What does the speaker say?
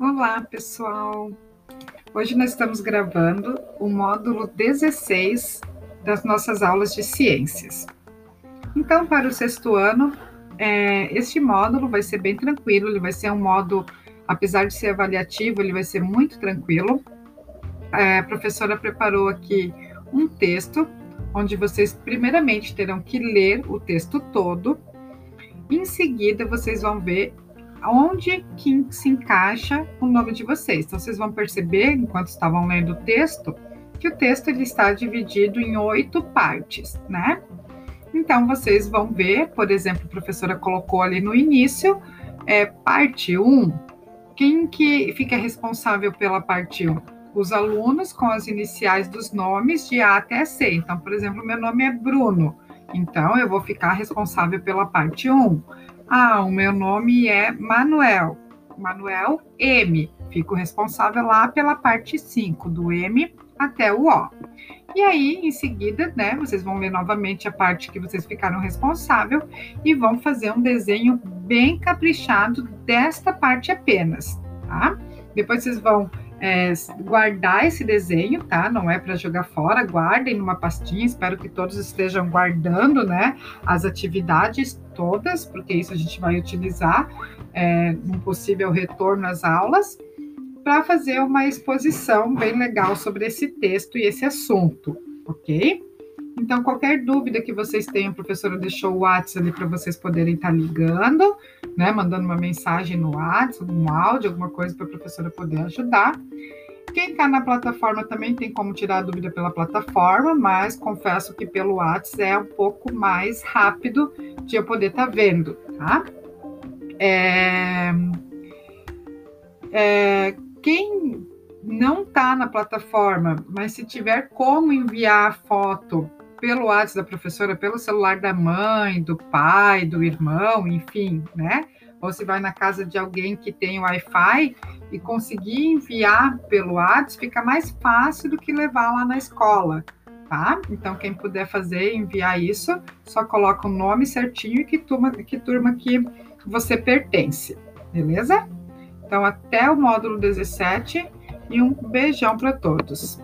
Olá, pessoal! Hoje nós estamos gravando o módulo 16 das nossas aulas de ciências. Então, para o sexto ano, é, este módulo vai ser bem tranquilo, ele vai ser um modo, apesar de ser avaliativo, ele vai ser muito tranquilo. É, a professora preparou aqui um texto, onde vocês primeiramente terão que ler o texto todo, em seguida vocês vão ver onde que se encaixa o nome de vocês. Então, vocês vão perceber, enquanto estavam lendo o texto, que o texto ele está dividido em oito partes, né? Então, vocês vão ver, por exemplo, a professora colocou ali no início, é, parte 1, quem que fica responsável pela parte 1? Os alunos com as iniciais dos nomes de A até C. Então, por exemplo, meu nome é Bruno, então eu vou ficar responsável pela parte 1. Ah, o meu nome é Manuel. Manuel M. Fico responsável lá pela parte 5, do M até o O. E aí, em seguida, né, vocês vão ler novamente a parte que vocês ficaram responsável e vão fazer um desenho bem caprichado desta parte apenas, tá? Depois vocês vão é, guardar esse desenho, tá? Não é para jogar fora, guardem numa pastinha. Espero que todos estejam guardando, né? As atividades todas, porque isso a gente vai utilizar é, num possível retorno às aulas, para fazer uma exposição bem legal sobre esse texto e esse assunto, ok? Então, qualquer dúvida que vocês tenham, a professora deixou o WhatsApp ali para vocês poderem estar tá ligando, né? Mandando uma mensagem no WhatsApp, um áudio, alguma coisa para a professora poder ajudar. Quem está na plataforma também tem como tirar a dúvida pela plataforma, mas confesso que pelo WhatsApp é um pouco mais rápido de eu poder estar tá vendo, tá? É... É... Quem não está na plataforma, mas se tiver como enviar a foto pelo WhatsApp da professora, pelo celular da mãe, do pai, do irmão, enfim, né? Ou se vai na casa de alguém que tem Wi-Fi e conseguir enviar pelo WhatsApp, fica mais fácil do que levar lá na escola, tá? Então, quem puder fazer, enviar isso, só coloca o nome certinho e que turma que, turma que você pertence, beleza? Então, até o módulo 17 e um beijão para todos.